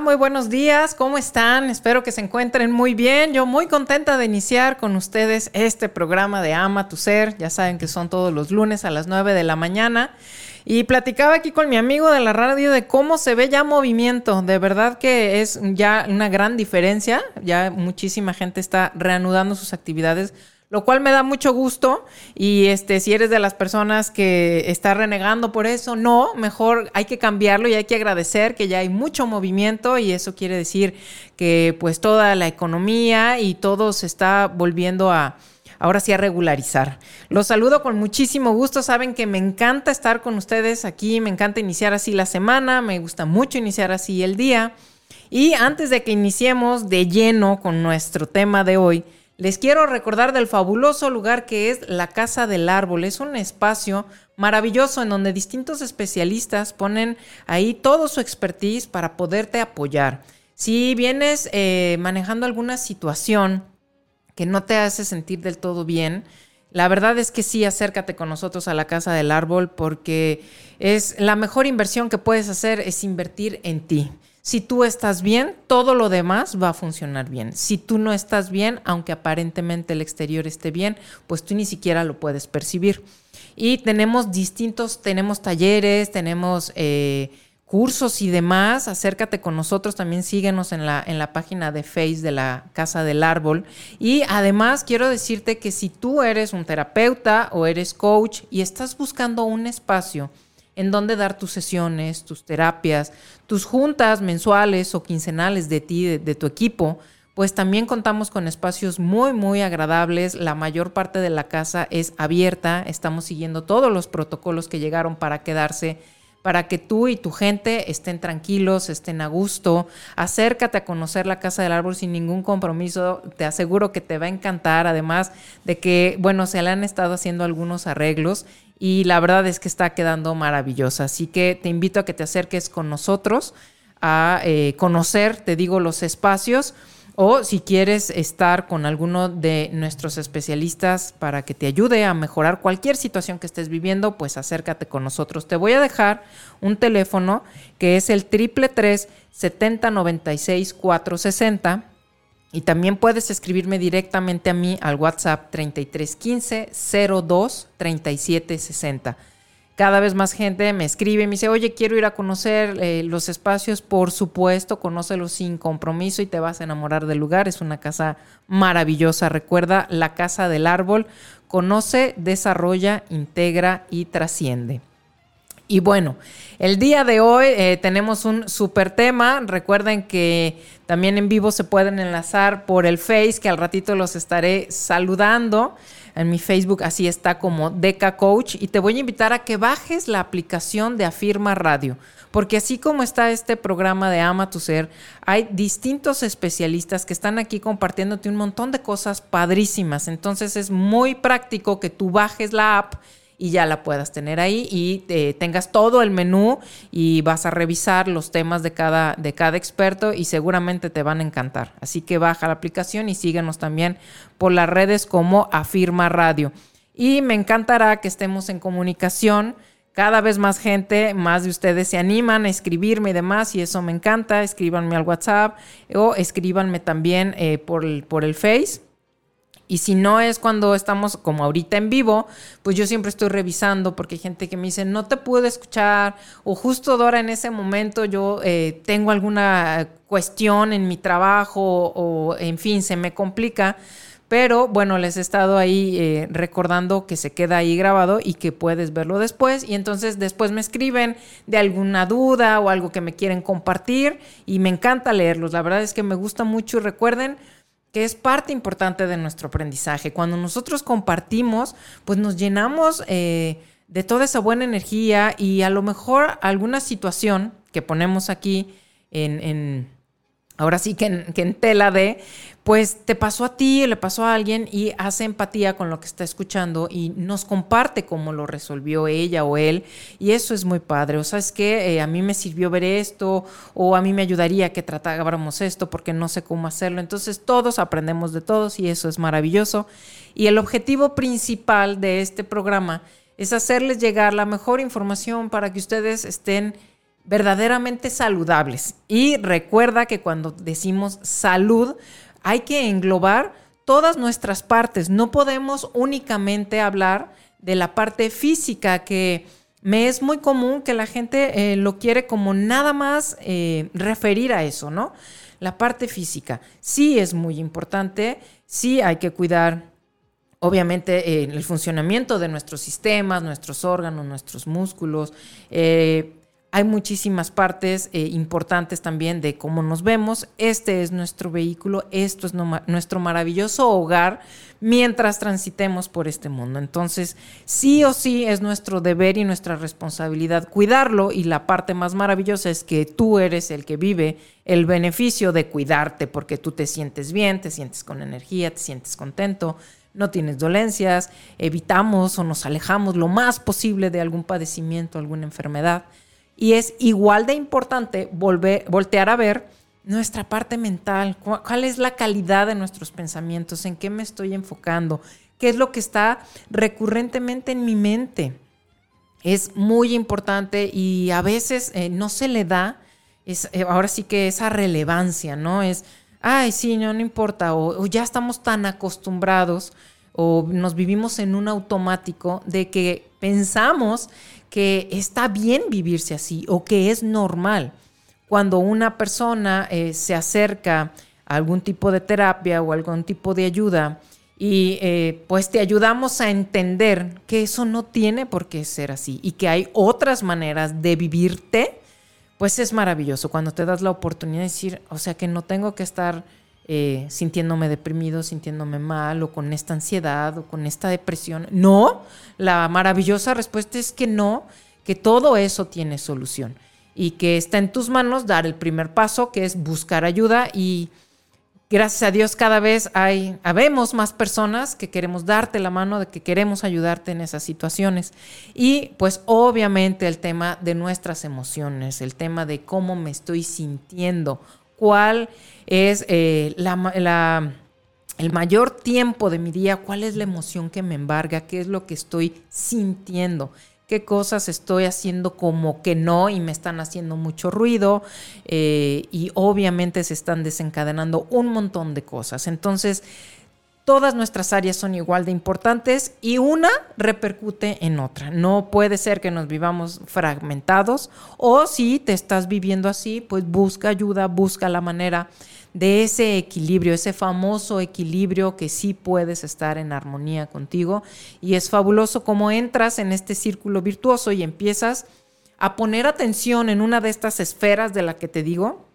Muy buenos días, ¿cómo están? Espero que se encuentren muy bien. Yo muy contenta de iniciar con ustedes este programa de Ama tu Ser. Ya saben que son todos los lunes a las 9 de la mañana. Y platicaba aquí con mi amigo de la radio de cómo se ve ya movimiento. De verdad que es ya una gran diferencia. Ya muchísima gente está reanudando sus actividades lo cual me da mucho gusto y este si eres de las personas que está renegando por eso, no, mejor hay que cambiarlo y hay que agradecer que ya hay mucho movimiento y eso quiere decir que pues toda la economía y todo se está volviendo a ahora sí a regularizar. Los saludo con muchísimo gusto, saben que me encanta estar con ustedes aquí, me encanta iniciar así la semana, me gusta mucho iniciar así el día. Y antes de que iniciemos de lleno con nuestro tema de hoy, les quiero recordar del fabuloso lugar que es la Casa del Árbol. Es un espacio maravilloso en donde distintos especialistas ponen ahí todo su expertise para poderte apoyar. Si vienes eh, manejando alguna situación que no te hace sentir del todo bien, la verdad es que sí, acércate con nosotros a la Casa del Árbol porque es la mejor inversión que puedes hacer es invertir en ti. Si tú estás bien, todo lo demás va a funcionar bien. Si tú no estás bien, aunque aparentemente el exterior esté bien, pues tú ni siquiera lo puedes percibir. Y tenemos distintos, tenemos talleres, tenemos eh, cursos y demás. Acércate con nosotros, también síguenos en la, en la página de Face de la Casa del Árbol. Y además quiero decirte que si tú eres un terapeuta o eres coach y estás buscando un espacio, en donde dar tus sesiones, tus terapias, tus juntas mensuales o quincenales de ti, de, tu equipo, pues también contamos con espacios muy, muy agradables. La mayor parte de la casa es abierta. Estamos siguiendo todos los protocolos que llegaron para quedarse para que tú y tu gente estén tranquilos, estén a gusto. Acércate a conocer la Casa del Árbol sin ningún compromiso. Te aseguro que te va a encantar, además de que, bueno, se le han estado haciendo algunos arreglos y la verdad es que está quedando maravillosa. Así que te invito a que te acerques con nosotros a eh, conocer, te digo, los espacios o si quieres estar con alguno de nuestros especialistas para que te ayude a mejorar cualquier situación que estés viviendo, pues acércate con nosotros. Te voy a dejar un teléfono que es el triple 70 96 460 y también puedes escribirme directamente a mí al WhatsApp 3315 02 37 60. Cada vez más gente me escribe y me dice, oye, quiero ir a conocer eh, los espacios. Por supuesto, conócelos sin compromiso y te vas a enamorar del lugar. Es una casa maravillosa. Recuerda la casa del árbol. Conoce, desarrolla, integra y trasciende. Y bueno, el día de hoy eh, tenemos un super tema. Recuerden que también en vivo se pueden enlazar por el Face, que al ratito los estaré saludando. En mi Facebook así está como Deca Coach. Y te voy a invitar a que bajes la aplicación de Afirma Radio. Porque así como está este programa de Ama tu Ser, hay distintos especialistas que están aquí compartiéndote un montón de cosas padrísimas. Entonces es muy práctico que tú bajes la app y ya la puedas tener ahí y eh, tengas todo el menú y vas a revisar los temas de cada, de cada experto y seguramente te van a encantar. Así que baja la aplicación y síguenos también por las redes como Afirma Radio. Y me encantará que estemos en comunicación. Cada vez más gente, más de ustedes se animan a escribirme y demás, y eso me encanta. Escríbanme al WhatsApp o escríbanme también eh, por, por el Face y si no es cuando estamos como ahorita en vivo, pues yo siempre estoy revisando porque hay gente que me dice, no te puedo escuchar o justo ahora en ese momento yo eh, tengo alguna cuestión en mi trabajo o en fin, se me complica. Pero bueno, les he estado ahí eh, recordando que se queda ahí grabado y que puedes verlo después. Y entonces después me escriben de alguna duda o algo que me quieren compartir y me encanta leerlos. La verdad es que me gusta mucho y recuerden, que es parte importante de nuestro aprendizaje. Cuando nosotros compartimos, pues nos llenamos eh, de toda esa buena energía y a lo mejor alguna situación que ponemos aquí en, ahora sí que en, tela de, pues te pasó a ti, le pasó a alguien y hace empatía con lo que está escuchando y nos comparte cómo lo resolvió ella o él. Y eso es muy padre. O sea, es que eh, a mí me sirvió ver esto o a mí me ayudaría que tratáramos esto porque no sé cómo hacerlo. Entonces todos aprendemos de todos y eso es maravilloso. Y el objetivo principal de este programa es hacerles llegar la mejor información para que ustedes estén verdaderamente saludables. Y recuerda que cuando decimos salud, hay que englobar todas nuestras partes. No podemos únicamente hablar de la parte física que me es muy común que la gente eh, lo quiere como nada más eh, referir a eso, ¿no? La parte física sí es muy importante, sí hay que cuidar obviamente eh, el funcionamiento de nuestros sistemas, nuestros órganos, nuestros músculos, hay muchísimas partes eh, importantes también de cómo nos vemos. Este es nuestro vehículo, esto es nuestro maravilloso hogar mientras transitemos por este mundo. Entonces, sí o sí es nuestro deber y nuestra responsabilidad cuidarlo y la parte más maravillosa es que tú eres el que vive el beneficio de cuidarte porque tú te sientes bien, te sientes con energía, te sientes contento no tienes dolencias, evitamos o nos alejamos lo más posible de algún padecimiento, alguna enfermedad. Y es igual de importante volver, voltear a ver nuestra parte mental, cuál es la calidad de nuestros pensamientos, en qué me estoy enfocando, qué es lo que está recurrentemente en mi mente. Es muy importante y a veces eh, no se le da, es, eh, ahora sí que esa relevancia, ¿no? Es, ay, sí, no, no importa, o ya estamos tan acostumbrados o nos vivimos en un automático de que pensamos que está bien vivirse así o que es normal. Cuando una persona eh, se acerca a algún tipo de terapia o algún tipo de ayuda y eh, pues te ayudamos a entender que eso no tiene por qué ser así y que hay otras maneras de vivirte, pues es maravilloso cuando te das la oportunidad de decir, o sea que no tengo que estar eh, sintiéndome deprimido, sintiéndome mal o con esta ansiedad o con esta depresión. No, la maravillosa respuesta es que no, que todo eso tiene solución y que está en tus manos dar el primer paso, que es buscar ayuda y gracias a Dios cada vez hay, habemos más personas que queremos darte la mano, de que queremos ayudarte en esas situaciones. Y pues obviamente el tema de nuestras emociones, el tema de cómo me estoy sintiendo cuál es eh, el mayor tiempo de mi día, cuál es la emoción que me embarga, qué es lo que estoy sintiendo, qué cosas estoy haciendo como que no y me están haciendo mucho ruido eh, y obviamente se están desencadenando un montón de cosas. Entonces, todas nuestras áreas son igual de importantes y una repercute en otra. No puede ser que nos vivamos fragmentados o si te estás viviendo así, pues busca ayuda, busca la manera de ese equilibrio, ese famoso equilibrio que sí puedes estar en armonía contigo. Y es fabuloso cómo entras en este círculo virtuoso y empiezas a poner atención en una de estas esferas de la que te digo.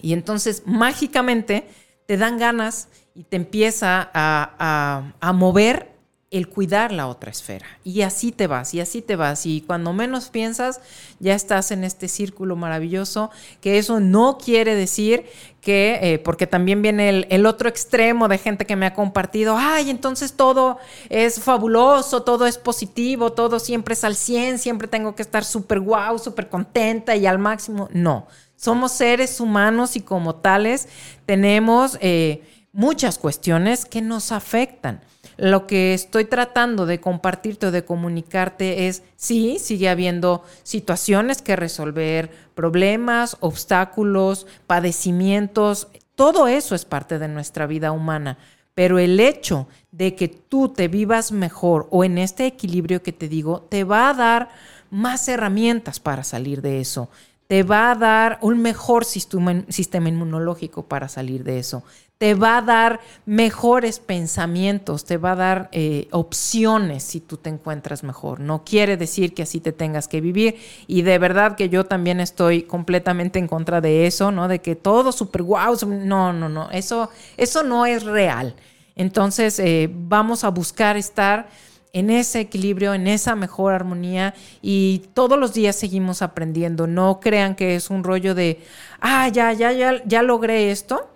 Y entonces mágicamente te dan ganas y te empieza a, mover el cuidar la otra esfera. Y así te vas, y así te vas. Y cuando menos piensas, ya estás en este círculo maravilloso, que eso no quiere decir que, eh, porque también viene el, el, otro extremo de gente que me ha compartido, ay, entonces todo es fabuloso, todo es positivo, todo siempre es al 100, siempre tengo que estar súper guau, súper contenta y al máximo. No, somos seres humanos y como tales tenemos eh, muchas cuestiones que nos afectan. Lo que estoy tratando de compartirte o de comunicarte es, sí, sigue habiendo situaciones que resolver, problemas, obstáculos, padecimientos, todo eso es parte de nuestra vida humana. Pero el hecho de que tú te vivas mejor o en este equilibrio que te digo, te va a dar más herramientas para salir de eso te va a dar un mejor sistema inmunológico para salir de eso. Te va a dar mejores pensamientos, te va a dar eh, opciones si tú te encuentras mejor. No quiere decir que así te tengas que vivir. Y de verdad que yo también estoy completamente en contra de eso, ¿no? De que todo súper guau. no, no, no. Eso, eso no es real. Entonces, eh, vamos a buscar estar en ese equilibrio, en esa mejor armonía y todos los días seguimos aprendiendo. No crean que es un rollo de, ah, ya, ya, ya, ya logré esto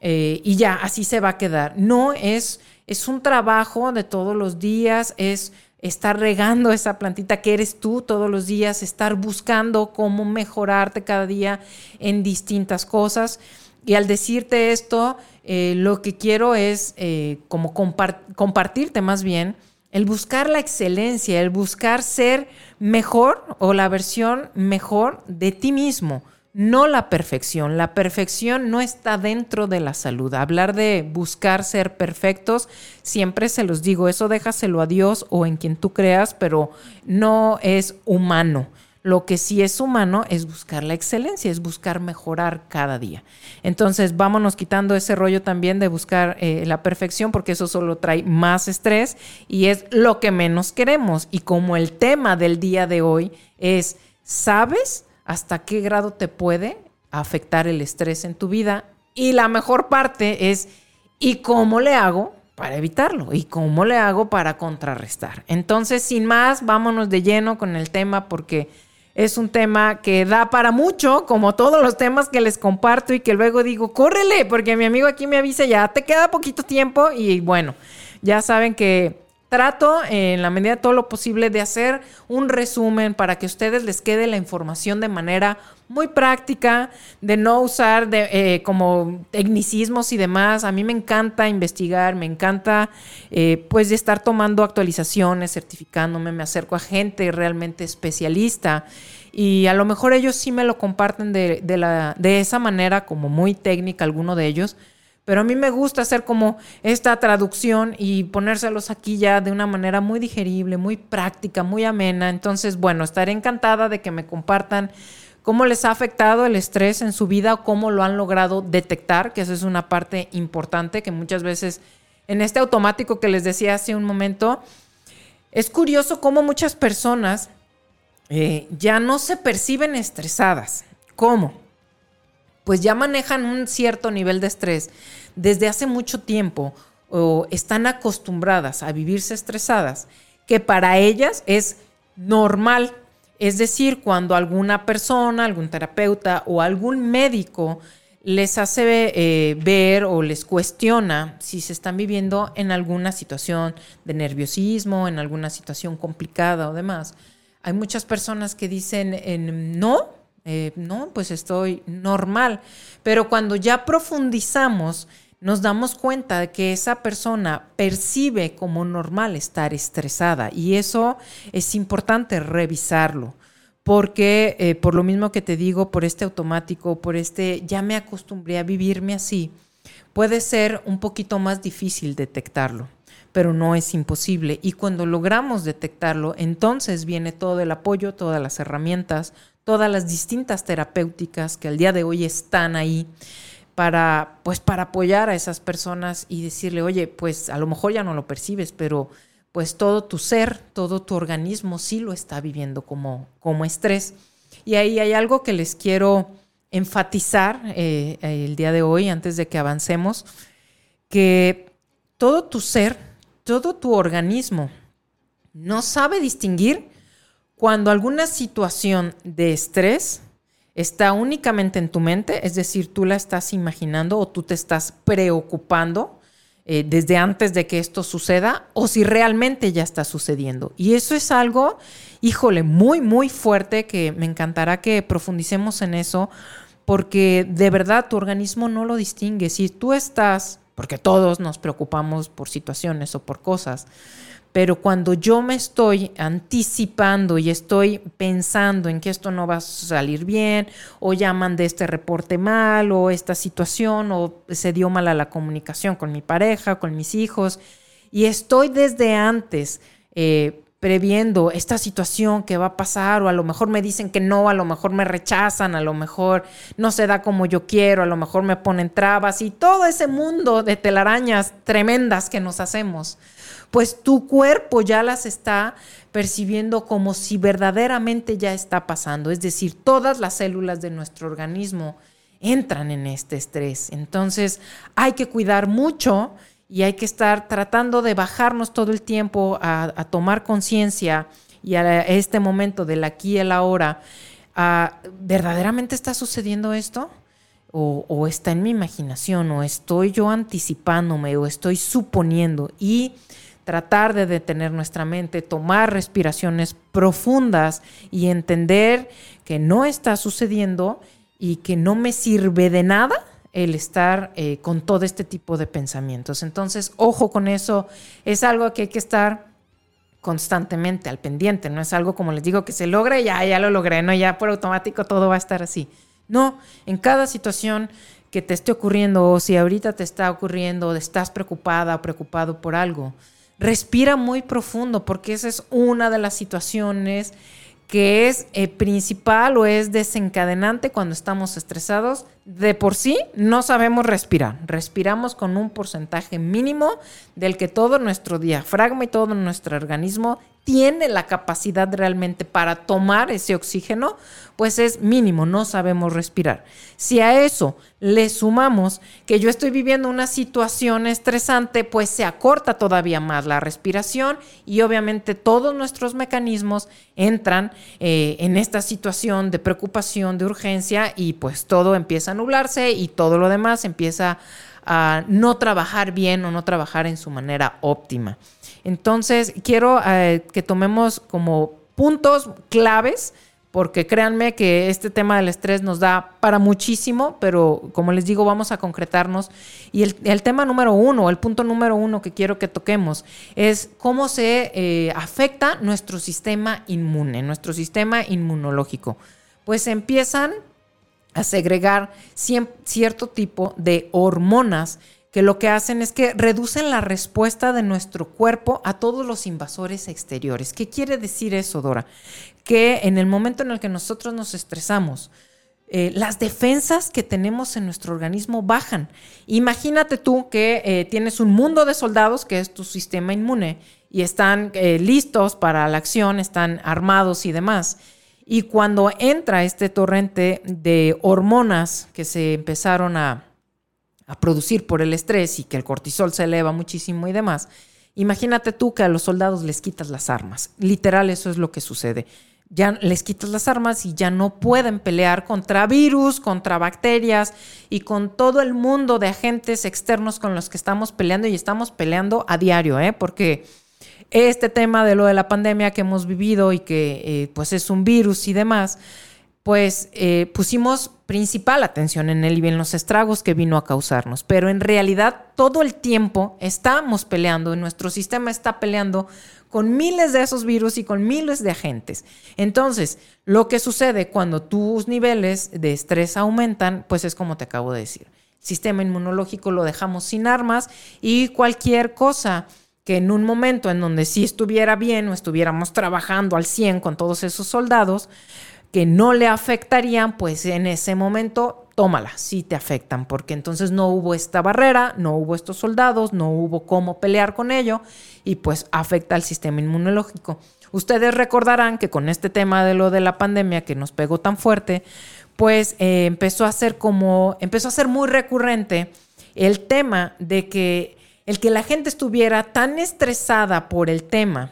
eh, y ya, así se va a quedar. No, es, es un trabajo de todos los días, es estar regando esa plantita que eres tú todos los días, estar buscando cómo mejorarte cada día en distintas cosas. Y al decirte esto, eh, lo que quiero es eh, como compartirte más bien el buscar la excelencia, el buscar ser mejor o la versión mejor de ti mismo, no la perfección. La perfección no está dentro de la salud. Hablar de buscar ser perfectos, siempre se los digo, eso déjaselo a Dios o en quien tú creas, pero no es humano. Lo que sí es humano es buscar la excelencia, es buscar mejorar cada día. Entonces, vámonos quitando ese rollo también de buscar eh, la perfección, porque eso solo trae más estrés y es lo que menos queremos. Y como el tema del día de hoy es, ¿sabes hasta qué grado te puede afectar el estrés en tu vida? Y la mejor parte es, ¿y cómo le hago para evitarlo y cómo le hago para contrarrestar. Entonces, sin más, vámonos de lleno con el tema porque es un tema que da para mucho, como todos los temas que les comparto y que luego digo, córrele, porque mi amigo aquí me avisa, ya te queda poquito tiempo y bueno, ya saben que trato en la medida de todo lo posible de hacer un resumen para que a ustedes les quede la información de manera muy práctica, de no usar de, eh, como tecnicismos y demás. A mí me encanta investigar, me encanta eh, pues de estar tomando actualizaciones, certificándome, me acerco a gente realmente especialista y a lo mejor ellos sí me lo comparten de, de esa manera como muy técnica, alguno de ellos. Pero a mí me gusta hacer como esta traducción y ponérselos aquí ya de una manera muy digerible, muy práctica, muy amena. Entonces, bueno, estaré encantada de que me compartan cómo les ha afectado el estrés en su vida o cómo lo han logrado detectar, que esa es una parte importante que muchas veces en este automático que les decía hace un momento, es curioso cómo muchas personas eh, ya no se perciben estresadas. ¿Cómo? Pues ya manejan un cierto nivel de estrés desde hace mucho tiempo o están acostumbradas a vivirse estresadas, que para ellas es normal es decir, cuando alguna persona, algún terapeuta o algún médico les hace eh, ver o les cuestiona si se están viviendo en alguna situación de nerviosismo, en alguna situación complicada o demás. Hay muchas personas que dicen, no, eh, no, pues estoy normal. Pero cuando ya profundizamos, nos damos cuenta de que esa persona percibe como normal estar estresada y eso es importante revisarlo. Porque eh, por lo mismo que te digo, por este automático, por este ya me acostumbré a vivirme así, puede ser un poquito más difícil detectarlo, pero no es imposible. Y cuando logramos detectarlo, entonces viene todo el apoyo, todas las herramientas, todas las distintas terapéuticas que al día de hoy están ahí para, pues, para apoyar a esas personas y decirle, oye, pues a lo mejor ya no lo percibes, pero pues todo tu ser, todo tu organismo sí lo está viviendo como, como estrés. Y ahí hay algo que les quiero enfatizar eh, el día de hoy, antes de que avancemos, que todo tu ser, todo tu organismo no sabe distinguir cuando alguna situación de estrés está únicamente en tu mente, es decir, tú la estás imaginando o tú te estás preocupando eh, desde antes de que esto suceda o si realmente ya está sucediendo. Y eso es algo, híjole, muy, muy fuerte que me encantará que profundicemos en eso porque de verdad tu organismo no lo distingue. Si tú estás, porque todos nos preocupamos por situaciones o por cosas, pero cuando yo me estoy anticipando y estoy pensando en que esto no va a salir bien, o llaman de este reporte mal, o esta situación, o se dio mal a la comunicación con mi pareja, con mis hijos, y estoy desde antes eh, previendo esta situación que va a pasar o a lo mejor me dicen que no, a lo mejor me rechazan, a lo mejor no se da como yo quiero, a lo mejor me ponen trabas y todo ese mundo de telarañas tremendas que nos hacemos, pues tu cuerpo ya las está percibiendo como si verdaderamente ya está pasando, es decir, todas las células de nuestro organismo entran en este estrés. Entonces hay que cuidar mucho y hay que estar tratando de bajarnos todo el tiempo a, tomar conciencia y a este momento del aquí y el ahora. ¿Verdaderamente está sucediendo esto? O, o, está en mi imaginación, o estoy yo anticipándome, o estoy suponiendo, y tratar de detener nuestra mente, tomar respiraciones profundas y entender que no está sucediendo y que no me sirve de nada el estar eh, con todo este tipo de pensamientos. Entonces, ojo con eso, es algo que hay que estar constantemente al pendiente, no es algo como les digo que se logra y ya, ya lo logré, no, ya por automático todo va a estar así. No, en cada situación que te esté ocurriendo o si ahorita te está ocurriendo estás preocupada o preocupado por algo, respira muy profundo porque esa es una de las situaciones que es eh, principal o es desencadenante cuando estamos estresados, de por sí no sabemos respirar. Respiramos con un porcentaje mínimo del que todo nuestro diafragma y todo nuestro organismo tiene la capacidad realmente para tomar ese oxígeno, pues es mínimo, no sabemos respirar. Si a eso le sumamos que yo estoy viviendo una situación estresante, pues se acorta todavía más la respiración y obviamente todos nuestros mecanismos entran eh, en esta situación de preocupación, de urgencia y pues todo empieza a nublarse y todo lo demás empieza a no trabajar bien o no trabajar en su manera óptima. Entonces, quiero eh, que tomemos como puntos claves, porque créanme que este tema del estrés nos da para muchísimo, pero como les digo, vamos a concretarnos. Y el, tema número uno, el punto número uno que quiero que toquemos, es cómo se eh, afecta nuestro sistema inmune, nuestro sistema inmunológico. Pues empiezan a segregar cierto tipo de hormonas que lo que hacen es que reducen la respuesta de nuestro cuerpo a todos los invasores exteriores. ¿Qué quiere decir eso, Dora? Que en el momento en el que nosotros nos estresamos, eh, las defensas que tenemos en nuestro organismo bajan. Imagínate tú que eh, tienes un mundo de soldados, que es tu sistema inmune, y están eh, listos para la acción, están armados y demás. Y cuando entra este torrente de hormonas que se empezaron a, a producir por el estrés y que el cortisol se eleva muchísimo y demás, imagínate tú que a los soldados les quitas las armas. Literal, eso es lo que sucede. Ya les quitas las armas y ya no pueden pelear contra virus, contra bacterias y con todo el mundo de agentes externos con los que estamos peleando y estamos peleando a diario, ¿eh? porque este tema de lo de la pandemia que hemos vivido y que eh, pues es un virus y demás, pues eh, pusimos principal atención en él y en los estragos que vino a causarnos. Pero en realidad todo el tiempo estamos peleando, nuestro sistema está peleando con miles de esos virus y con miles de agentes. Entonces, lo que sucede cuando tus niveles de estrés aumentan, pues es como te acabo de decir. sistema inmunológico lo dejamos sin armas y cualquier cosa que en un momento en donde sí estuviera bien o estuviéramos trabajando al 100 con todos esos soldados, que no le afectarían, pues en ese momento tómala, sí te afectan, porque entonces no hubo esta barrera, no hubo estos soldados, no hubo cómo pelear con ello y pues afecta al sistema inmunológico. Ustedes recordarán que con este tema de lo de la pandemia que nos pegó tan fuerte, pues eh, empezó a ser como, empezó a ser muy recurrente el tema de que el que la gente estuviera tan estresada por el tema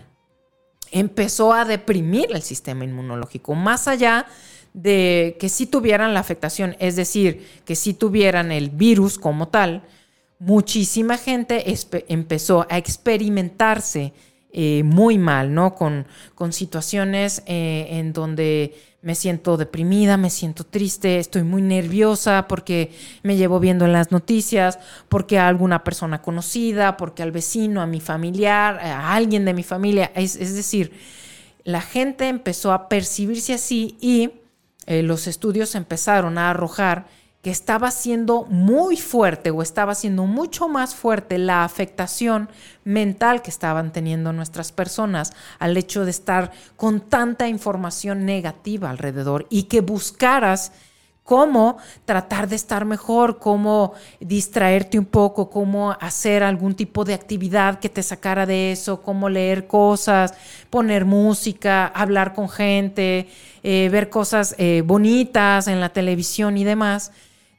empezó a deprimir el sistema inmunológico, más allá de que si tuvieran la afectación, es decir, que si tuvieran el virus como tal, muchísima gente empezó a experimentarse eh, muy mal, ¿no? Con, con situaciones eh, en donde me siento deprimida, me siento triste, estoy muy nerviosa porque me llevo viendo en las noticias, porque a alguna persona conocida, porque al vecino, a mi familiar, a alguien de mi familia. Es, decir, la gente empezó a percibirse así y eh, los estudios empezaron a arrojar que estaba siendo muy fuerte o estaba siendo mucho más fuerte la afectación mental que estaban teniendo nuestras personas al hecho de estar con tanta información negativa alrededor y que buscaras cómo tratar de estar mejor, cómo distraerte un poco, cómo hacer algún tipo de actividad que te sacara de eso, cómo leer cosas, poner música, hablar con gente, eh, ver cosas eh, bonitas en la televisión y demás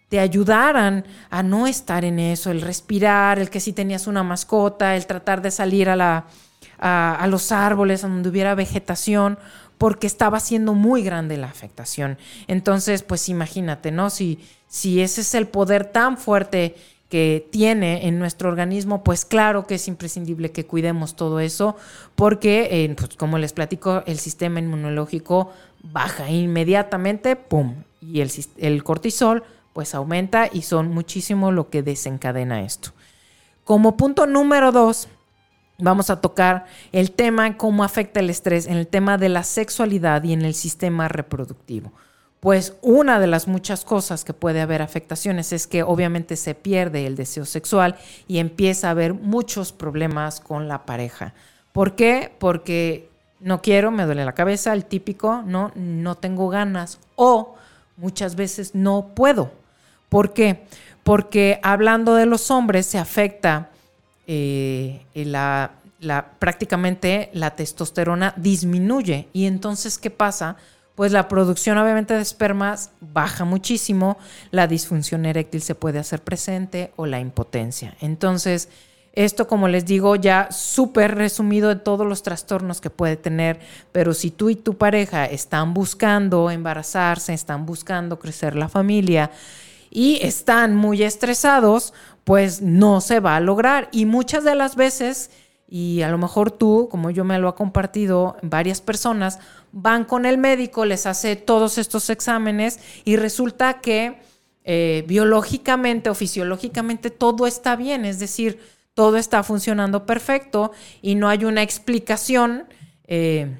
te ayudaran a no estar en eso, el respirar, el que si tenías una mascota, el tratar de salir a, a, los árboles donde hubiera vegetación, porque estaba siendo muy grande la afectación. Entonces, pues imagínate, ¿no? Si, si ese es el poder tan fuerte que tiene en nuestro organismo, pues claro que es imprescindible que cuidemos todo eso, porque, eh, pues como les platico, el sistema inmunológico baja inmediatamente, ¡pum! Y el, el cortisol pues aumenta y son muchísimo lo que desencadena esto. Como punto número dos, vamos a tocar el tema cómo afecta el estrés en el tema de la sexualidad y en el sistema reproductivo. Pues una de las muchas cosas que puede haber afectaciones es que obviamente se pierde el deseo sexual y empieza a haber muchos problemas con la pareja. ¿Por qué? Porque no quiero, me duele la cabeza, el típico, no, no tengo ganas o muchas veces no puedo. ¿Por qué? Porque hablando de los hombres se afecta eh, la, prácticamente la testosterona disminuye. Y entonces, ¿qué pasa? Pues la producción obviamente de espermas baja muchísimo, la disfunción eréctil se puede hacer presente o la impotencia. Entonces, esto, como les digo, ya súper resumido de todos los trastornos que puede tener, pero si tú y tu pareja están buscando embarazarse, están buscando crecer la familia, y están muy estresados, pues no se va a lograr. Y muchas de las veces, y a lo mejor tú, como yo me lo ha compartido varias personas, van con el médico, les hace todos estos exámenes y resulta que eh, biológicamente o fisiológicamente todo está bien, es decir, todo está funcionando perfecto y no hay una explicación. Eh,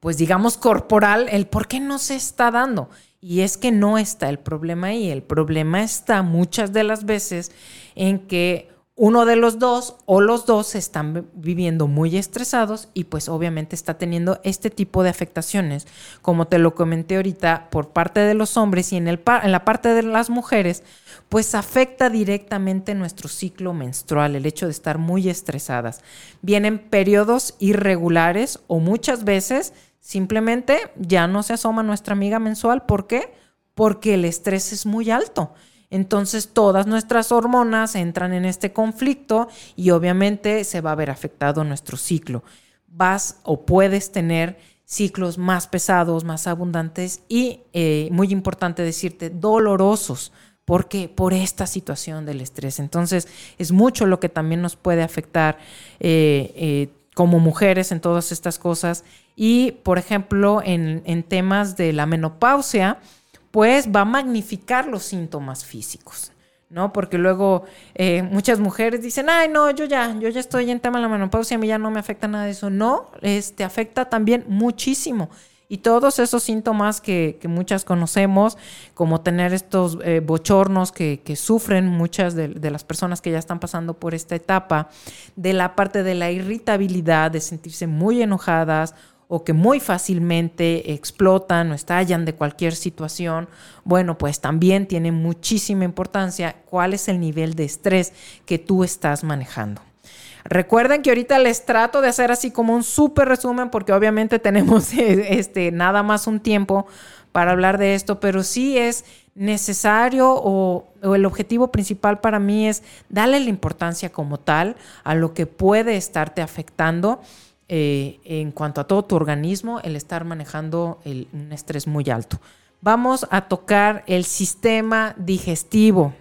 pues digamos corporal, el por qué no se está dando. Y es que no está el problema ahí. El problema está muchas de las veces en que uno de los dos o los dos están viviendo muy estresados y pues obviamente está teniendo este tipo de afectaciones, como te lo comenté ahorita, por parte de los hombres y en, el, en la parte de las mujeres, pues afecta directamente nuestro ciclo menstrual, el hecho de estar muy estresadas. Vienen periodos irregulares o muchas veces Simplemente ya no se asoma nuestra amiga mensual. ¿Por qué? Porque el estrés es muy alto. Entonces todas nuestras hormonas entran en este conflicto y obviamente se va a ver afectado nuestro ciclo. Vas o puedes tener ciclos más pesados, más abundantes y, eh, muy importante decirte, dolorosos. porque Por esta situación del estrés. Entonces, es mucho lo que también nos puede afectar eh, eh, como mujeres en todas estas cosas. Y, por ejemplo, en, temas de la menopausia, pues va a magnificar los síntomas físicos. ¿no? Porque luego eh, muchas mujeres dicen, ay, no, yo ya, yo ya estoy en tema de la menopausia, a mí ya no me afecta nada de eso. No, este afecta también muchísimo. Y todos esos síntomas que, muchas conocemos, como tener estos eh, bochornos que, sufren muchas de, las personas que ya están pasando por esta etapa, de la parte de la irritabilidad, de sentirse muy enojadas o que muy fácilmente explotan o estallan de cualquier situación, bueno, pues también tiene muchísima importancia cuál es el nivel de estrés que tú estás manejando. Recuerden que ahorita les trato de hacer así como un súper resumen porque obviamente tenemos este, nada más un tiempo para hablar de esto, pero sí es necesario o, el objetivo principal para mí es darle la importancia como tal a lo que puede estarte afectando eh, en cuanto a todo tu organismo, el estar manejando un estrés muy alto. Vamos a tocar el sistema digestivo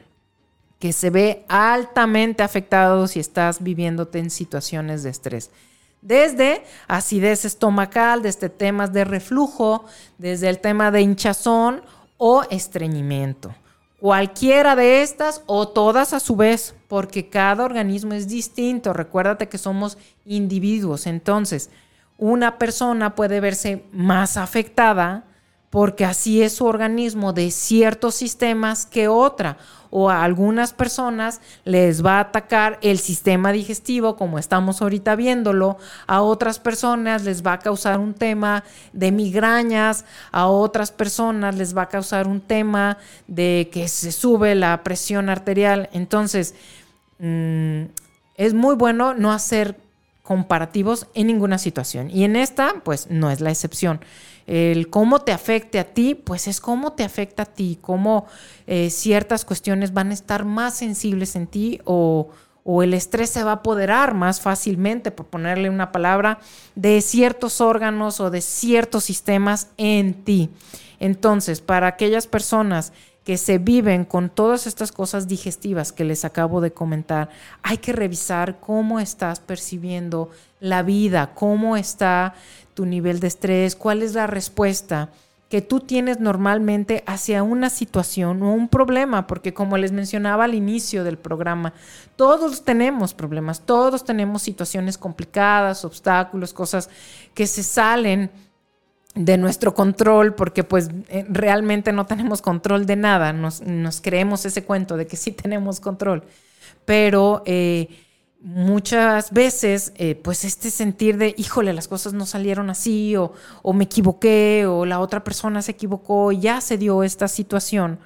que se ve altamente afectado si estás viviéndote en situaciones de estrés. Desde acidez estomacal, desde temas de reflujo, desde el tema de hinchazón o estreñimiento. Cualquiera de estas o todas a su vez, porque cada organismo es distinto. Recuérdate que somos individuos. Entonces, una persona puede verse más afectada porque así es su organismo de ciertos sistemas que otra o a algunas personas les va a atacar el sistema digestivo, como estamos ahorita viéndolo, a otras personas les va a causar un tema de migrañas, a otras personas les va a causar un tema de que se sube la presión arterial. Entonces, mm, es muy bueno no hacer comparativos en ninguna situación. Y en esta, pues no es la excepción el cómo te afecte a ti, pues es cómo te afecta a ti, cómo eh, ciertas cuestiones van a estar más sensibles en ti o, o el estrés se va a apoderar más fácilmente, por ponerle una palabra, de ciertos órganos o de ciertos sistemas en ti. Entonces, para aquellas personas que se viven con todas estas cosas digestivas que les acabo de comentar, hay que revisar cómo estás percibiendo la vida, cómo está tu nivel de estrés, cuál es la respuesta que tú tienes normalmente hacia una situación o un problema, porque como les mencionaba al inicio del programa, todos tenemos problemas, todos tenemos situaciones complicadas, obstáculos, cosas que se salen de nuestro control, porque pues eh, realmente no tenemos control de nada, nos, creemos ese cuento de que sí tenemos control, pero... Eh, muchas veces, eh, pues este sentir de, híjole, las cosas no salieron así, o, me equivoqué, o la otra persona se equivocó, y ya se dio esta situación,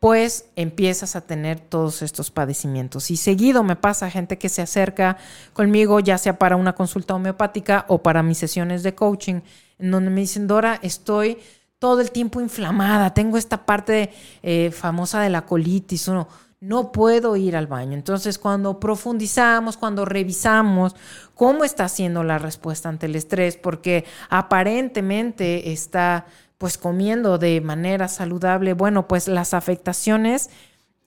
pues empiezas a tener todos estos padecimientos. Y seguido me pasa gente que se acerca conmigo, ya sea para una consulta homeopática o para mis sesiones de coaching, en donde me dicen, Dora, estoy todo el tiempo inflamada, tengo esta parte eh, famosa de la colitis, uno no puedo ir al baño. Entonces, cuando profundizamos, cuando revisamos cómo está haciendo la respuesta ante el estrés, porque aparentemente está pues comiendo de manera saludable, bueno, pues las afectaciones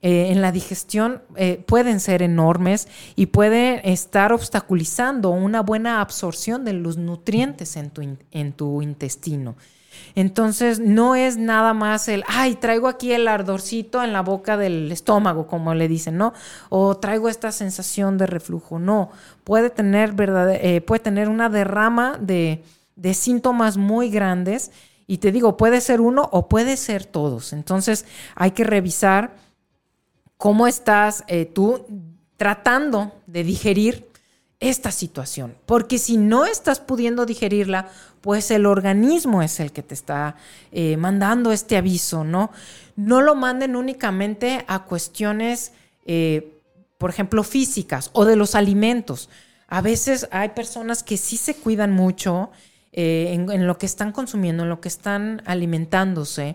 eh, en la digestión eh, pueden ser enormes y pueden estar obstaculizando una buena absorción de los nutrientes en tu intestino. Entonces, no es nada más el, ay, traigo aquí el ardorcito en la boca del estómago, como le dicen, ¿no? O traigo esta sensación de reflujo. No, puede tener, verdad, eh, puede tener una derrama de, síntomas muy grandes. Y te digo, puede ser uno o puede ser todos. Entonces, hay que revisar cómo estás eh, tú tratando de digerir esta situación. Porque si no estás pudiendo digerirla, pues el organismo es el que te está eh, mandando este aviso, ¿no? No lo manden únicamente a cuestiones, eh, por ejemplo, físicas o de los alimentos. A veces hay personas que sí se cuidan mucho eh, en, en lo que están consumiendo, en lo que están alimentándose.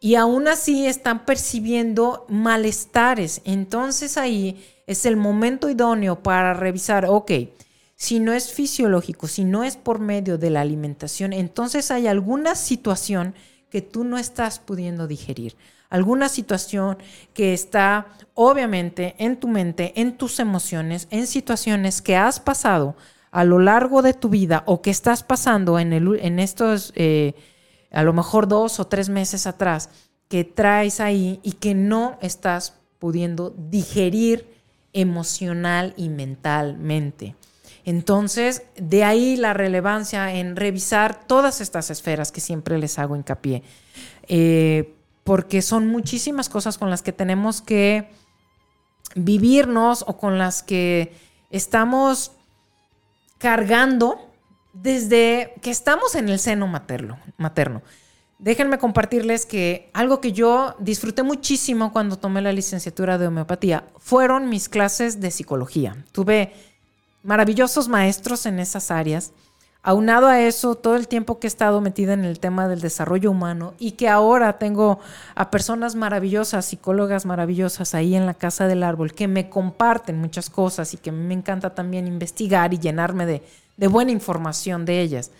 Y aún así están percibiendo malestares. Entonces ahí es el momento idóneo para revisar, ok, si no es fisiológico, si no es por medio de la alimentación, entonces hay alguna situación que tú no estás pudiendo digerir. Alguna situación que está obviamente en tu mente, en tus emociones, en situaciones que has pasado a lo largo de tu vida o que estás pasando en, estos, eh, a lo mejor dos o tres meses atrás, que traes ahí y que no estás pudiendo digerir emocional y mentalmente. Entonces, de ahí la relevancia en revisar todas estas esferas que siempre les hago hincapié, eh, porque son muchísimas cosas con las que tenemos que vivirnos o con las que estamos cargando desde que estamos en el seno materno. materno. Déjenme compartirles que algo que yo disfruté muchísimo cuando tomé la licenciatura de homeopatía fueron mis clases de psicología. Tuve maravillosos maestros en esas áreas. Aunado a eso, todo el tiempo que he estado metida en el tema del desarrollo humano y que ahora tengo a personas maravillosas, psicólogas maravillosas ahí en la Casa del Árbol que me comparten muchas cosas y que me encanta también investigar y llenarme de, de buena información de ellas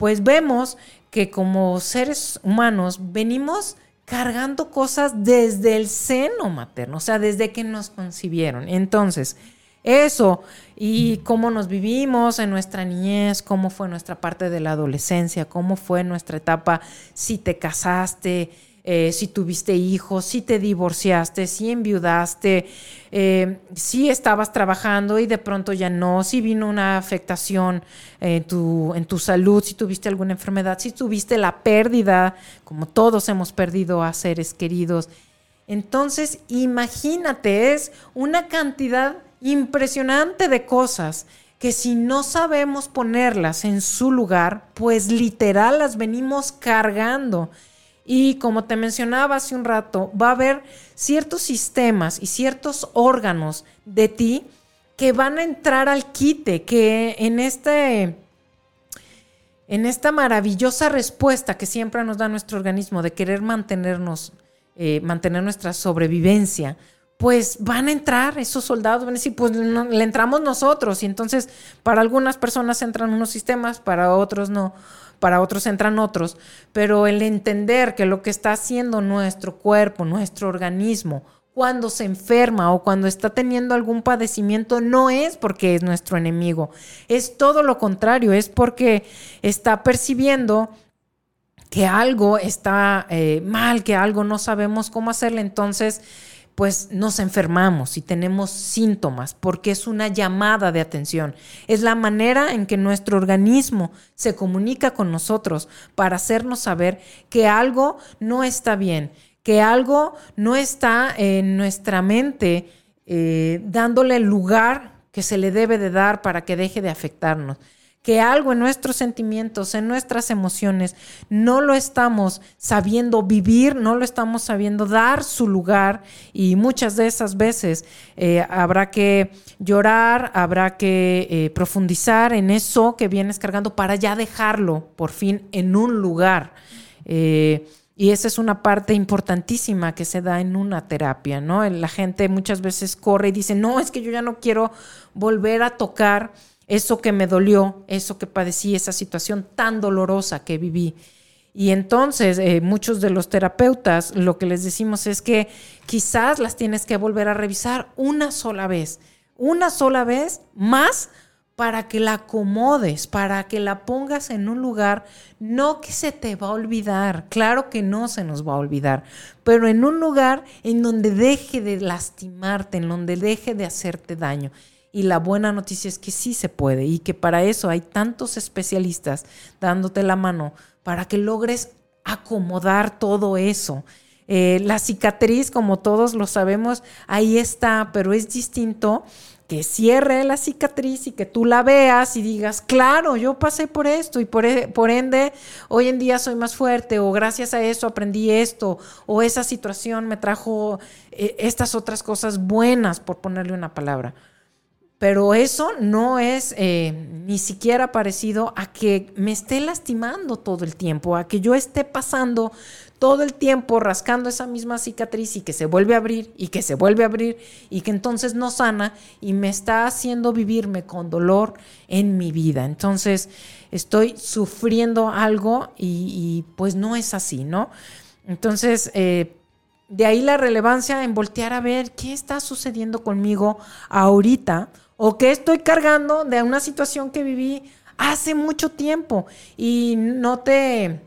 pues vemos que como seres humanos venimos cargando cosas desde el seno materno, o sea, desde que nos concibieron. Entonces, eso y cómo nos vivimos en nuestra niñez, cómo fue nuestra parte de la adolescencia, cómo fue nuestra etapa, si te casaste, eh, si tuviste hijos, si te divorciaste, si enviudaste, eh, si estabas trabajando y de pronto ya no, si vino una afectación en tu, en tu salud, si tuviste alguna enfermedad, si tuviste la pérdida, como todos hemos perdido a seres queridos. Entonces, imagínate, es una cantidad impresionante de cosas que si no sabemos ponerlas en su lugar, pues literal las venimos cargando. Y como te mencionaba hace un rato, va a haber ciertos sistemas y ciertos órganos de ti que van a entrar al quite, que en este en esta maravillosa respuesta que siempre nos da nuestro organismo de querer mantenernos, eh, mantener nuestra sobrevivencia, pues van a entrar esos soldados, van a decir, pues le entramos nosotros. Y entonces, para algunas personas entran unos sistemas, para otros no, para otros entran otros. Pero el entender que lo que está haciendo nuestro cuerpo, nuestro organismo, cuando se enferma o cuando está teniendo algún padecimiento, no es porque es nuestro enemigo, es todo lo contrario, es porque está percibiendo que algo está eh, mal, que algo no sabemos cómo hacerle. Entonces, pues nos enfermamos y tenemos síntomas, porque es una llamada de atención. Es la manera en que nuestro organismo se comunica con nosotros para hacernos saber que algo no está bien, que algo no está en nuestra mente eh, dándole el lugar que se le debe de dar para que deje de afectarnos que algo en nuestros sentimientos, en nuestras emociones, no lo estamos sabiendo vivir, no lo estamos sabiendo dar su lugar y muchas de esas veces eh, habrá que llorar, habrá que eh, profundizar en eso que vienes cargando para ya dejarlo por fin en un lugar. Eh, y esa es una parte importantísima que se da en una terapia, ¿no? La gente muchas veces corre y dice, no, es que yo ya no quiero volver a tocar eso que me dolió, eso que padecí, esa situación tan dolorosa que viví. Y entonces eh, muchos de los terapeutas lo que les decimos es que quizás las tienes que volver a revisar una sola vez, una sola vez más para que la acomodes, para que la pongas en un lugar, no que se te va a olvidar, claro que no se nos va a olvidar, pero en un lugar en donde deje de lastimarte, en donde deje de hacerte daño. Y la buena noticia es que sí se puede y que para eso hay tantos especialistas dándote la mano para que logres acomodar todo eso. Eh, la cicatriz, como todos lo sabemos, ahí está, pero es distinto que cierre la cicatriz y que tú la veas y digas, claro, yo pasé por esto y por, e, por, ende hoy en día soy más fuerte o gracias a eso aprendí esto o esa situación me trajo eh, estas otras cosas buenas, por ponerle una palabra. Pero eso no es eh, ni siquiera parecido a que me esté lastimando todo el tiempo, a que yo esté pasando todo el tiempo rascando esa misma cicatriz y que se vuelve a abrir y que se vuelve a abrir y que entonces no sana y me está haciendo vivirme con dolor en mi vida. Entonces estoy sufriendo algo y, pues no es así, ¿no? Entonces, eh, de ahí la relevancia en voltear a ver qué está sucediendo conmigo ahorita o que estoy cargando de una situación que viví hace mucho tiempo. Y no te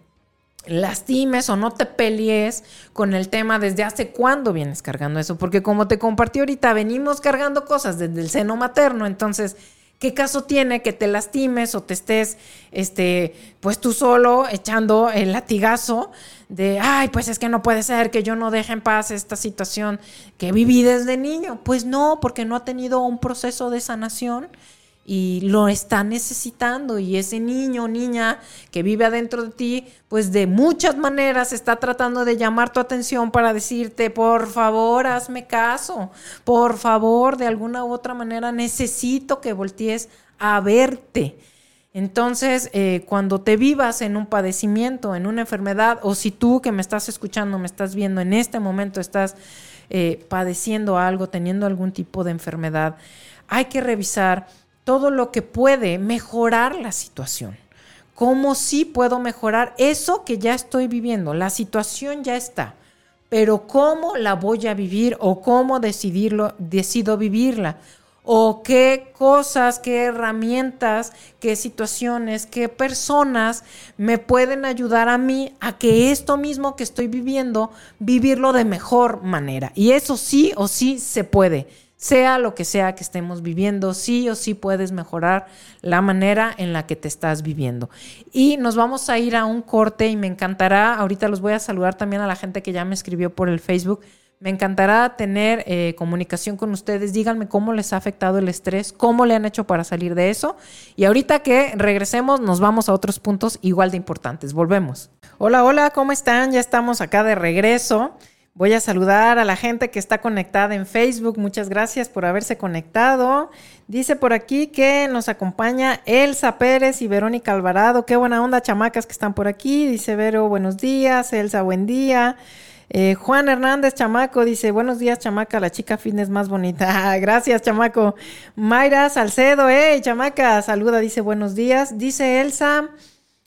lastimes o no te pelees con el tema desde hace cuándo vienes cargando eso, porque como te compartí ahorita, venimos cargando cosas desde el seno materno, entonces, ¿qué caso tiene que te lastimes o te estés, este, pues tú solo echando el latigazo de, ay, pues es que no puede ser que yo no deje en paz esta situación que viví desde niño. Pues no, porque no ha tenido un proceso de sanación y lo está necesitando y ese niño o niña que vive adentro de ti, pues de muchas maneras está tratando de llamar tu atención para decirte, por favor, hazme caso, por favor, de alguna u otra manera necesito que voltees a verte. Entonces, eh, cuando te vivas en un padecimiento, en una enfermedad, o si tú que me estás escuchando, me estás viendo en este momento, estás eh, padeciendo algo, teniendo algún tipo de enfermedad, hay que revisar todo lo que puede mejorar la situación. ¿Cómo sí puedo mejorar eso que ya estoy viviendo? La situación ya está, pero ¿cómo la voy a vivir o cómo decidirlo, decido vivirla? O qué cosas, qué herramientas, qué situaciones, qué personas me pueden ayudar a mí a que esto mismo que estoy viviendo, vivirlo de mejor manera. Y eso sí o sí se puede. Sea lo que sea que estemos viviendo, sí o sí puedes mejorar la manera en la que te estás viviendo. Y nos vamos a ir a un corte y me encantará, ahorita los voy a saludar también a la gente que ya me escribió por el Facebook me encantará tener eh, comunicación con ustedes. Díganme cómo les ha afectado el estrés, cómo le han hecho para salir de eso. Y ahorita que regresemos, nos vamos a otros puntos igual de importantes. Volvemos. Hola, hola, ¿cómo están? Ya estamos acá de regreso. Voy a saludar a la gente que está conectada en Facebook. Muchas gracias por haberse conectado. Dice por aquí que nos acompaña Elsa Pérez y Verónica Alvarado. Qué buena onda, chamacas que están por aquí. Dice Vero, buenos días. Elsa, buen día. Eh, Juan Hernández Chamaco dice, buenos días chamaca, la chica fitness más bonita. Gracias chamaco. Mayra Salcedo, hey chamaca, saluda, dice buenos días. Dice Elsa,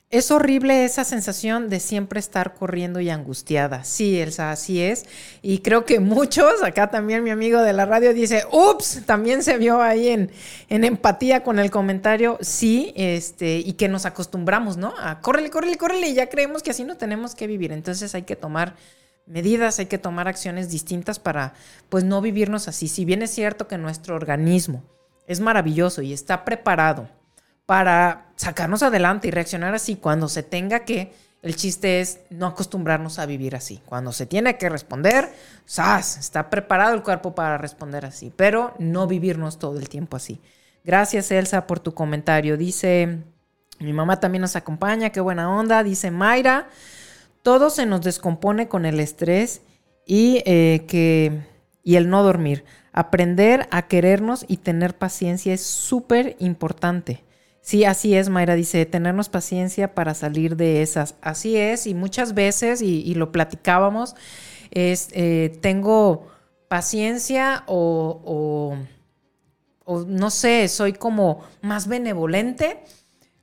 es horrible esa sensación de siempre estar corriendo y angustiada. Sí, Elsa, así es. Y creo que muchos, acá también mi amigo de la radio dice, ups, también se vio ahí en, en empatía con el comentario. Sí, este, y que nos acostumbramos, ¿no? A córrele, córrele, córrele, y ya creemos que así no tenemos que vivir. Entonces hay que tomar medidas, hay que tomar acciones distintas para pues no vivirnos así. Si bien es cierto que nuestro organismo es maravilloso y está preparado para sacarnos adelante y reaccionar así cuando se tenga que, el chiste es no acostumbrarnos a vivir así. Cuando se tiene que responder, ¡zas! Está preparado el cuerpo para responder así, pero no vivirnos todo el tiempo así. Gracias Elsa por tu comentario. Dice, mi mamá también nos acompaña, qué buena onda. Dice Mayra, todo se nos descompone con el estrés y, eh, que, y el no dormir. Aprender a querernos y tener paciencia es súper importante. Sí, así es, Mayra dice, tenernos paciencia para salir de esas. Así es, y muchas veces, y, lo platicábamos, es, eh, tengo paciencia o, o, no sé, soy como más benevolente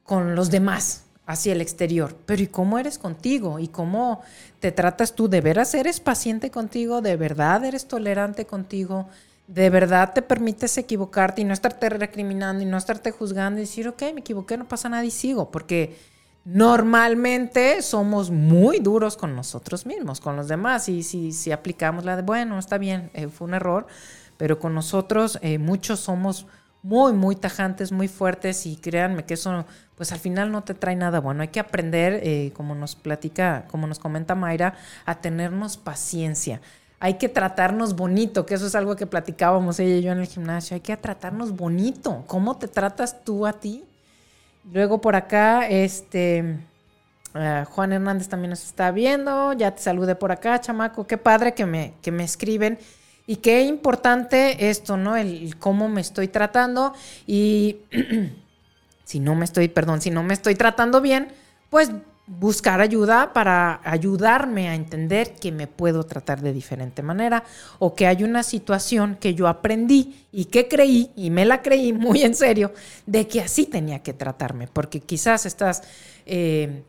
con los demás hacia el exterior, pero ¿y cómo eres contigo? ¿Y cómo te tratas tú? ¿De veras eres paciente contigo? ¿De verdad eres tolerante contigo? ¿De verdad te permites equivocarte y no estarte recriminando y no estarte juzgando y decir, ok, me equivoqué, no pasa nada y sigo? Porque normalmente somos muy duros con nosotros mismos, con los demás, y si, si aplicamos la de, bueno, está bien, eh, fue un error, pero con nosotros eh, muchos somos muy, muy tajantes, muy fuertes y créanme que eso pues al final no te trae nada bueno. Hay que aprender, eh, como nos platica, como nos comenta Mayra, a tenernos paciencia. Hay que tratarnos bonito, que eso es algo que platicábamos ella y yo en el gimnasio. Hay que tratarnos bonito. ¿Cómo te tratas tú a ti? Luego por acá, este, eh, Juan Hernández también nos está viendo. Ya te saludé por acá, chamaco. Qué padre que me, que me escriben. Y qué importante esto, ¿no? El cómo me estoy tratando. Y si no me estoy, perdón, si no me estoy tratando bien, pues buscar ayuda para ayudarme a entender que me puedo tratar de diferente manera o que hay una situación que yo aprendí y que creí, y me la creí muy en serio, de que así tenía que tratarme, porque quizás estás... Eh,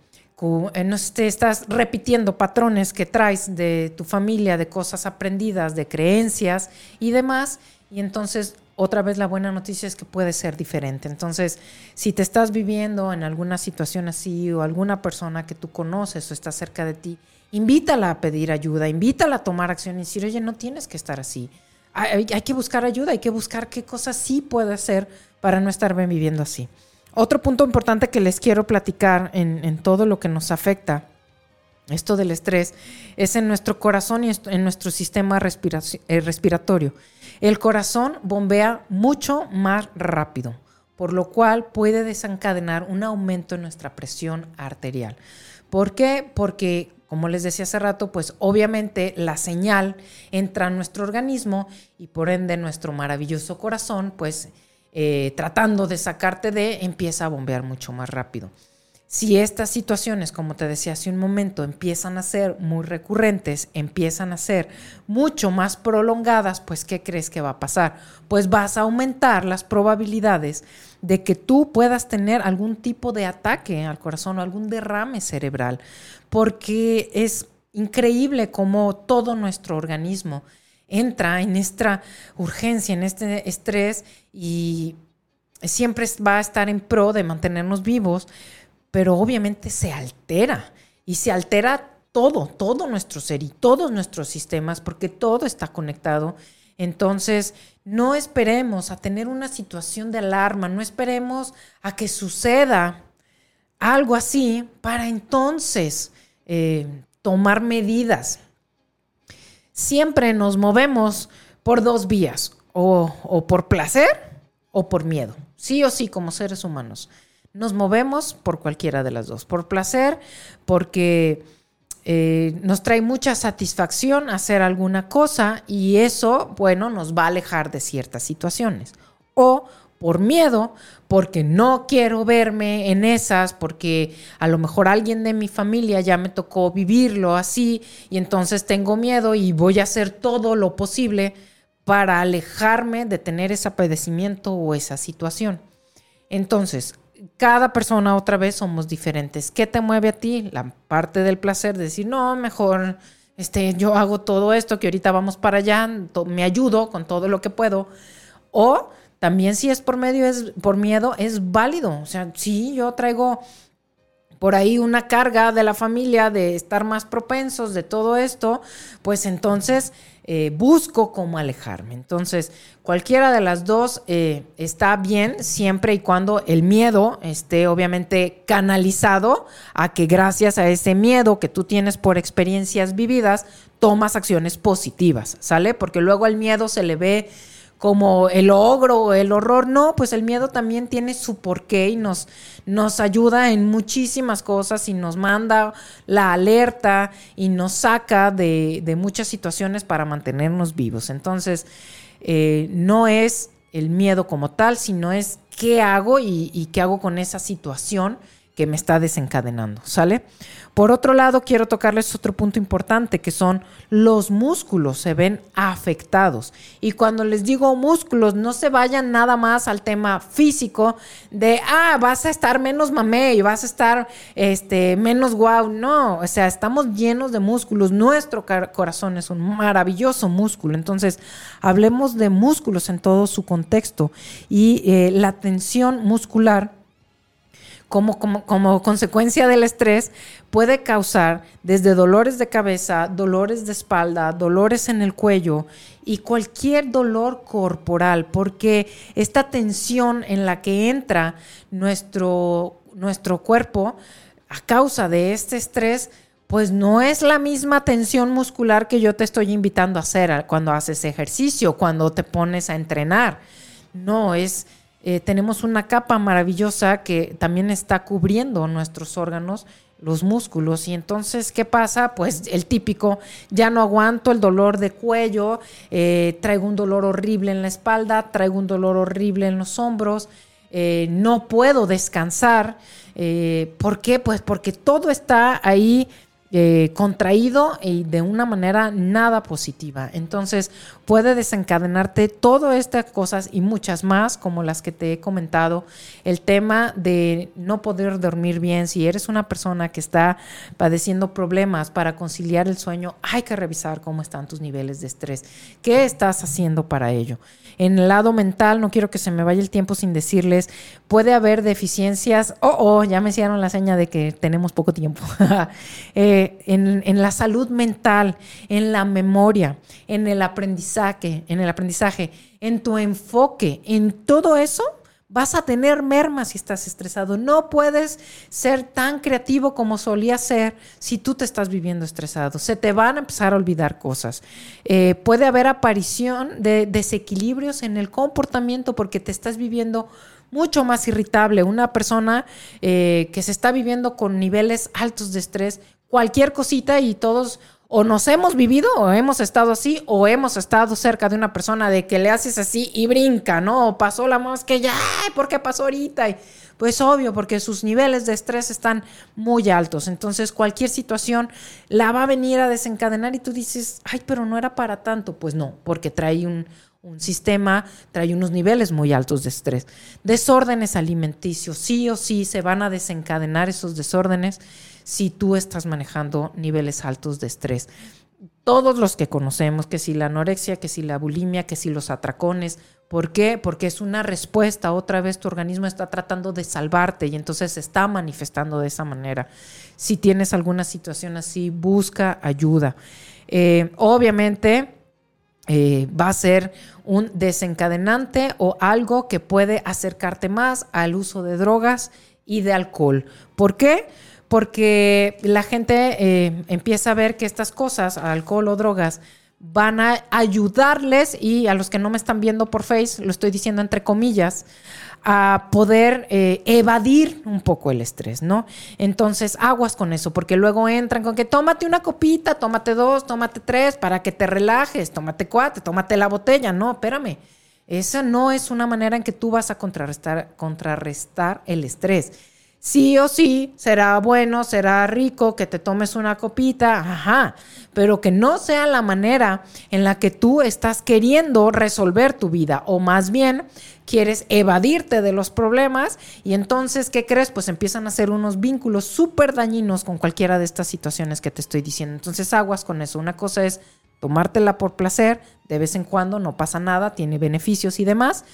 eh, no te estás repitiendo patrones que traes de tu familia, de cosas aprendidas, de creencias y demás, y entonces otra vez la buena noticia es que puede ser diferente. Entonces, si te estás viviendo en alguna situación así o alguna persona que tú conoces o está cerca de ti, invítala a pedir ayuda, invítala a tomar acción y decir, oye, no tienes que estar así. Hay, que buscar ayuda, hay que buscar qué cosas sí puede hacer para no estar viviendo así. Otro punto importante que les quiero platicar en, en todo lo que nos afecta esto del estrés es en nuestro corazón y en nuestro sistema eh, respiratorio. El corazón bombea mucho más rápido, por lo cual puede desencadenar un aumento en nuestra presión arterial. ¿Por qué? Porque, como les decía hace rato, pues obviamente la señal entra en nuestro organismo y por ende nuestro maravilloso corazón, pues eh, tratando de sacarte de, empieza a bombear mucho más rápido. Si estas situaciones, como te decía hace un momento, empiezan a ser muy recurrentes, empiezan a ser mucho más prolongadas, pues ¿qué crees que va a pasar? Pues vas a aumentar las probabilidades de que tú puedas tener algún tipo de ataque al corazón o algún derrame cerebral, porque es increíble cómo todo nuestro organismo entra en esta urgencia, en este estrés y siempre va a estar en pro de mantenernos vivos, pero obviamente se altera y se altera todo, todo nuestro ser y todos nuestros sistemas, porque todo está conectado. Entonces, no esperemos a tener una situación de alarma, no esperemos a que suceda algo así para entonces eh, tomar medidas. Siempre nos movemos por dos vías, o por placer o por miedo, sí o sí como seres humanos. Nos movemos por cualquiera de las dos, por placer, porque eh, nos trae mucha satisfacción hacer alguna cosa y eso, bueno, nos va a alejar de ciertas situaciones. O por miedo, porque no quiero verme en esas, porque a lo mejor alguien de mi familia ya me tocó vivirlo así y entonces tengo miedo y voy a hacer todo lo posible para alejarme de tener ese padecimiento o esa situación. Entonces, cada persona otra vez somos diferentes. ¿Qué te mueve a ti? La parte del placer de decir, no, mejor este, yo hago todo esto, que ahorita vamos para allá, me ayudo con todo lo que puedo. O también si es por medio, es por miedo, es válido. O sea, sí, yo traigo por ahí una carga de la familia de estar más propensos de todo esto, pues entonces eh, busco cómo alejarme. Entonces, cualquiera de las dos eh, está bien siempre y cuando el miedo esté obviamente canalizado a que gracias a ese miedo que tú tienes por experiencias vividas, tomas acciones positivas, ¿sale? Porque luego el miedo se le ve como el ogro o el horror. No, pues el miedo también tiene su porqué y nos, nos ayuda en muchísimas cosas y nos manda la alerta y nos saca de, muchas situaciones para mantenernos vivos. Entonces, eh, no es el miedo como tal, sino es qué hago y qué hago con esa situación que me está desencadenando, ¿sale? Por otro lado, quiero tocarles otro punto importante, que son los músculos se ven afectados. Y cuando les digo músculos, no se vayan nada más al tema físico de, ah, vas a estar menos mamey, vas a estar este, menos guau. No, o sea, estamos llenos de músculos. Nuestro corazón es un maravilloso músculo. Entonces, hablemos de músculos en todo su contexto. Y eh, la tensión muscular como, como, consecuencia del estrés puede causar desde dolores de cabeza, dolores de espalda, dolores en el cuello y cualquier dolor corporal, porque esta tensión en la que entra nuestro, nuestro cuerpo a causa de este estrés, pues no es la misma tensión muscular que yo te estoy invitando a hacer cuando haces ejercicio, cuando te pones a entrenar. No, es eh, tenemos una capa maravillosa que también está cubriendo nuestros órganos, los músculos. Y entonces, ¿qué pasa? Pues el típico, ya no aguanto el dolor de cuello, eh, traigo un dolor horrible en la espalda, traigo un dolor horrible en los hombros, eh, no puedo descansar. ¿Por qué? Pues porque todo está ahí contraído y de una manera nada positiva. Entonces puede desencadenarte todas estas cosas y muchas más, como las que te he comentado. El tema de no poder dormir bien, si eres una persona que está padeciendo problemas para conciliar el sueño, hay que revisar cómo están tus niveles de estrés. ¿Qué estás haciendo para ello? En el lado mental, no quiero que se me vaya el tiempo sin decirles, puede haber deficiencias, oh, oh, ya me hicieron la seña de que tenemos poco tiempo. eh, en, la salud mental, en la memoria, en el aprendizaje, en el aprendizaje, en tu enfoque, en todo eso, vas a tener mermas si estás estresado. No puedes ser tan creativo como solía ser si tú te estás viviendo estresado. Se te van a empezar a olvidar cosas. Eh, puede haber aparición de desequilibrios en el comportamiento porque te estás viviendo mucho más irritable. Una persona eh, que se está viviendo con niveles altos de estrés cualquier cosita y todos o nos hemos vivido o hemos estado así o hemos estado cerca de una persona de que le haces así y brinca, ¿no? O pasó la mosca ya, ¿por qué pasó ahorita? Y pues obvio, porque sus niveles de estrés están muy altos. Entonces cualquier situación la va a venir a desencadenar y tú dices, ay, pero no era para tanto. Pues no, porque trae un, un sistema, trae unos niveles muy altos de estrés. Desórdenes alimenticios, sí o sí se van a desencadenar esos desórdenes si tú estás manejando niveles altos de estrés. todos los que conocemos, que si la anorexia, que si la bulimia, que si los atracones. ¿Por qué? Porque es una respuesta. Otra vez tu organismo está tratando de salvarte y entonces se está manifestando de esa manera. Si tienes alguna situación así, busca ayuda. Eh, obviamente eh, va a ser un desencadenante o algo que puede acercarte más al uso de drogas y de alcohol. ¿Por qué? Porque la gente eh, empieza a ver que estas cosas, alcohol o drogas, van a ayudarles, y a los que no me están viendo por Face, lo estoy diciendo entre comillas, a poder eh, evadir un poco el estrés, ¿no? Entonces, aguas con eso, porque luego entran con que tómate una copita, tómate dos, tómate tres, para que te relajes, tómate cuatro, tómate la botella. No, espérame. Esa no es una manera en que tú vas a contrarrestar, contrarrestar el estrés sí o sí será bueno, será rico que te tomes una copita, ajá, pero que no sea la manera en la que tú estás queriendo resolver tu vida o más bien quieres evadirte de los problemas y entonces, ¿qué crees? Pues empiezan a hacer unos vínculos súper dañinos con cualquiera de estas situaciones que te estoy diciendo. Entonces, aguas con eso. Una cosa es tomártela por placer, de vez en cuando no pasa nada, tiene beneficios y demás,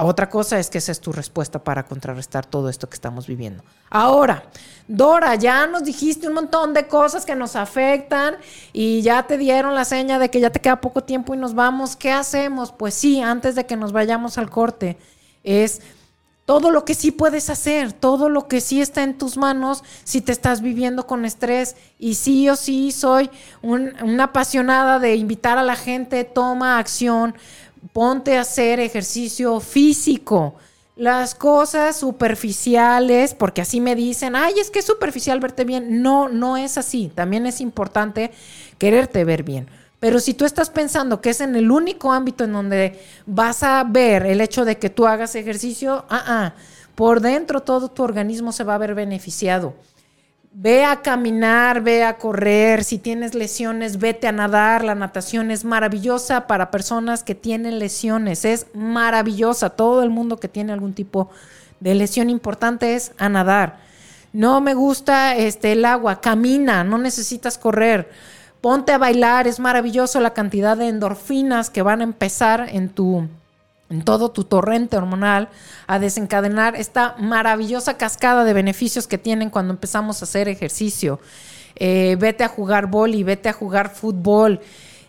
otra cosa es que esa es tu respuesta para contrarrestar todo esto que estamos viviendo. Ahora, Dora, ya nos dijiste un montón de cosas que nos afectan y ya te dieron la seña de que ya te queda poco tiempo y nos vamos. ¿Qué hacemos? Pues sí, antes de que nos vayamos al corte, es todo lo que sí puedes hacer, todo lo que sí está en tus manos si te estás viviendo con estrés. Y sí o sí soy una apasionada de invitar a la gente, toma acción ponte a hacer ejercicio físico. Las cosas superficiales, porque así me dicen, ay, es que es superficial verte bien. No, no es así. También es importante quererte ver bien. Pero si tú estás pensando que es en el único ámbito en donde vas a ver el hecho de que tú hagas ejercicio, ah, ah, por dentro todo tu organismo se va a ver beneficiado. Ve a caminar, ve a correr, si tienes lesiones, vete a nadar. La natación es maravillosa para personas que tienen lesiones, es maravillosa. Todo el mundo que tiene algún tipo de lesión importante es a nadar. No me gusta este, el agua, camina, no necesitas correr. Ponte a bailar, es maravilloso la cantidad de endorfinas que van a empezar en tu en todo tu torrente hormonal a desencadenar esta maravillosa cascada de beneficios que tienen cuando empezamos a hacer ejercicio. Eh, vete a jugar y vete a jugar fútbol,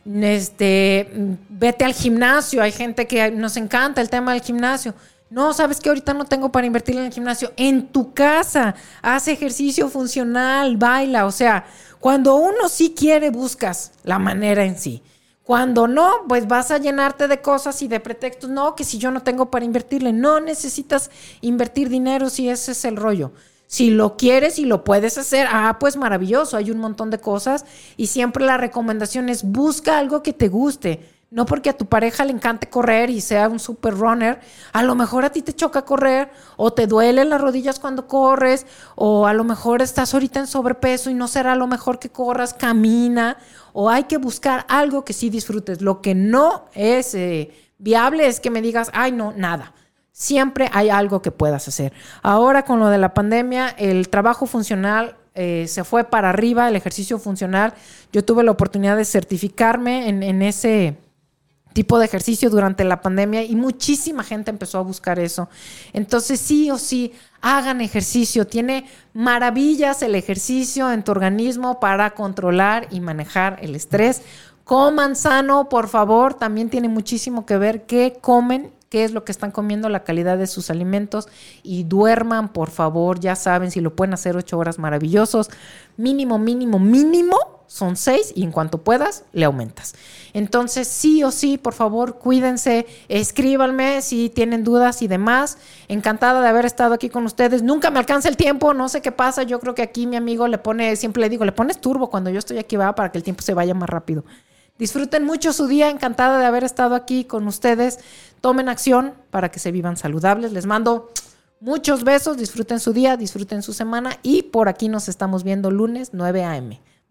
este, vete al gimnasio. Hay gente que nos encanta el tema del gimnasio. No, sabes que ahorita no tengo para invertir en el gimnasio. En tu casa, haz ejercicio funcional, baila. O sea, cuando uno sí quiere, buscas la manera en sí. Cuando no, pues vas a llenarte de cosas y de pretextos. No, que si yo no tengo para invertirle, no necesitas invertir dinero si ese es el rollo. Si lo quieres y lo puedes hacer, ah, pues maravilloso, hay un montón de cosas y siempre la recomendación es busca algo que te guste. No porque a tu pareja le encante correr y sea un super runner, a lo mejor a ti te choca correr o te duelen las rodillas cuando corres o a lo mejor estás ahorita en sobrepeso y no será lo mejor que corras, camina o hay que buscar algo que sí disfrutes. Lo que no es eh, viable es que me digas, ay no, nada. Siempre hay algo que puedas hacer. Ahora con lo de la pandemia, el trabajo funcional eh, se fue para arriba, el ejercicio funcional. Yo tuve la oportunidad de certificarme en ese tipo de ejercicio durante la pandemia y muchísima gente empezó a buscar eso. Entonces sí o sí, hagan ejercicio. Tiene maravillas el ejercicio en tu organismo para controlar y manejar el estrés. Coman sano, por favor. También tiene muchísimo que ver qué comen qué es lo que están comiendo, la calidad de sus alimentos y duerman, por favor, ya saben, si lo pueden hacer ocho horas maravillosos, mínimo, mínimo, mínimo son seis y en cuanto puedas le aumentas. Entonces, sí o sí, por favor, cuídense, escríbanme si tienen dudas y demás. Encantada de haber estado aquí con ustedes. Nunca me alcanza el tiempo, no sé qué pasa. Yo creo que aquí mi amigo le pone, siempre le digo, le pones turbo cuando yo estoy aquí, va, para que el tiempo se vaya más rápido. Disfruten mucho su día, encantada de haber estado aquí con ustedes. Tomen acción para que se vivan saludables. Les mando muchos besos, disfruten su día, disfruten su semana y por aquí nos estamos viendo lunes 9 a.m.